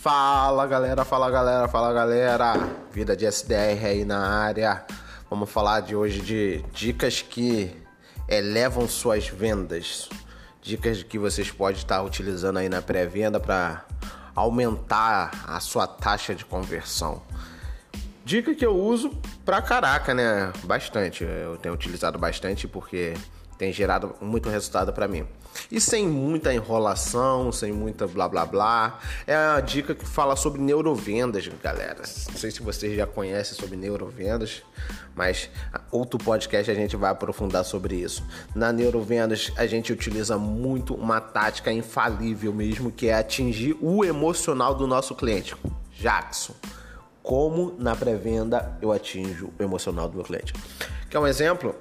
Fala galera, fala galera, fala galera. Vida de SDR aí na área. Vamos falar de hoje de dicas que elevam suas vendas. Dicas que vocês podem estar utilizando aí na pré-venda para aumentar a sua taxa de conversão. Dica que eu uso pra caraca, né? Bastante. Eu tenho utilizado bastante porque tem gerado muito resultado para mim. E sem muita enrolação, sem muita blá blá blá. É a dica que fala sobre neurovendas, galera. Não sei se vocês já conhecem sobre neurovendas, mas outro podcast a gente vai aprofundar sobre isso. Na neurovendas, a gente utiliza muito uma tática infalível mesmo, que é atingir o emocional do nosso cliente. Jackson, como na pré-venda eu atinjo o emocional do meu cliente? Quer um exemplo?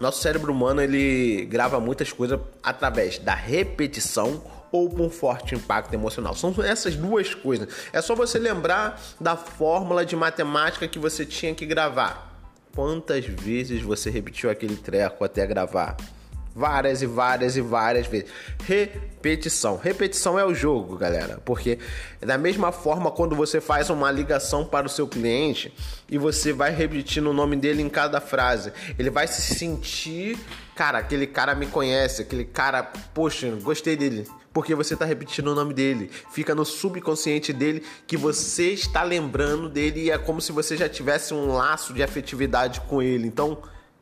Nosso cérebro humano ele grava muitas coisas através da repetição ou com forte impacto emocional. São essas duas coisas. É só você lembrar da fórmula de matemática que você tinha que gravar. Quantas vezes você repetiu aquele treco até gravar? Várias e várias e várias vezes. Repetição. Repetição é o jogo, galera. Porque da mesma forma, quando você faz uma ligação para o seu cliente e você vai repetindo o nome dele em cada frase, ele vai se sentir, cara, aquele cara me conhece, aquele cara, poxa, gostei dele. Porque você está repetindo o nome dele, fica no subconsciente dele que você está lembrando dele e é como se você já tivesse um laço de afetividade com ele. Então,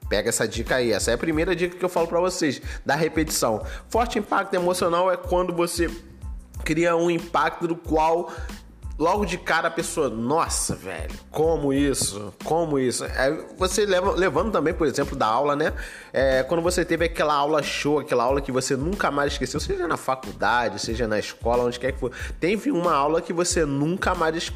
Pega essa dica aí. Essa é a primeira dica que eu falo para vocês, da repetição. Forte impacto emocional é quando você cria um impacto do qual logo de cara a pessoa, nossa, velho, como isso? Como isso? É, você leva, levando também, por exemplo, da aula, né? É, quando você teve aquela aula show, aquela aula que você nunca mais esqueceu, seja na faculdade, seja na escola, onde quer que for, teve uma aula que você nunca mais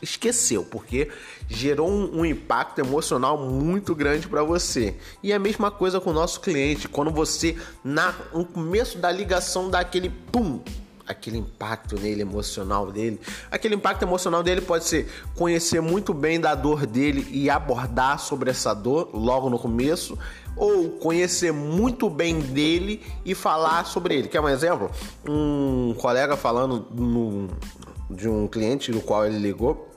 esqueceu, porque gerou um, um impacto emocional muito grande para você. E a mesma coisa com o nosso cliente, quando você, na, no começo da ligação, dá aquele pum, aquele impacto nele emocional dele. Aquele impacto emocional dele pode ser conhecer muito bem da dor dele e abordar sobre essa dor logo no começo, ou conhecer muito bem dele e falar sobre ele. Quer um exemplo? Um colega falando no, de um cliente do qual ele ligou,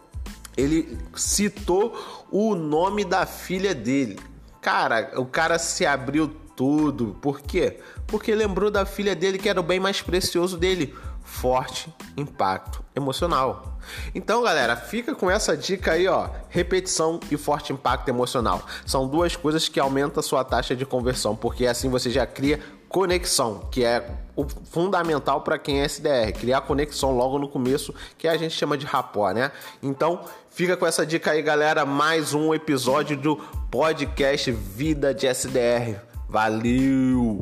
ele citou o nome da filha dele. Cara, o cara se abriu tudo. Por quê? Porque lembrou da filha dele que era o bem mais precioso dele. Forte impacto emocional. Então, galera, fica com essa dica aí, ó. Repetição e forte impacto emocional. São duas coisas que aumentam a sua taxa de conversão, porque assim você já cria conexão, que é o fundamental para quem é SDR, criar conexão logo no começo, que a gente chama de rapó, né? Então, fica com essa dica aí, galera, mais um episódio do podcast Vida de SDR. Valeu!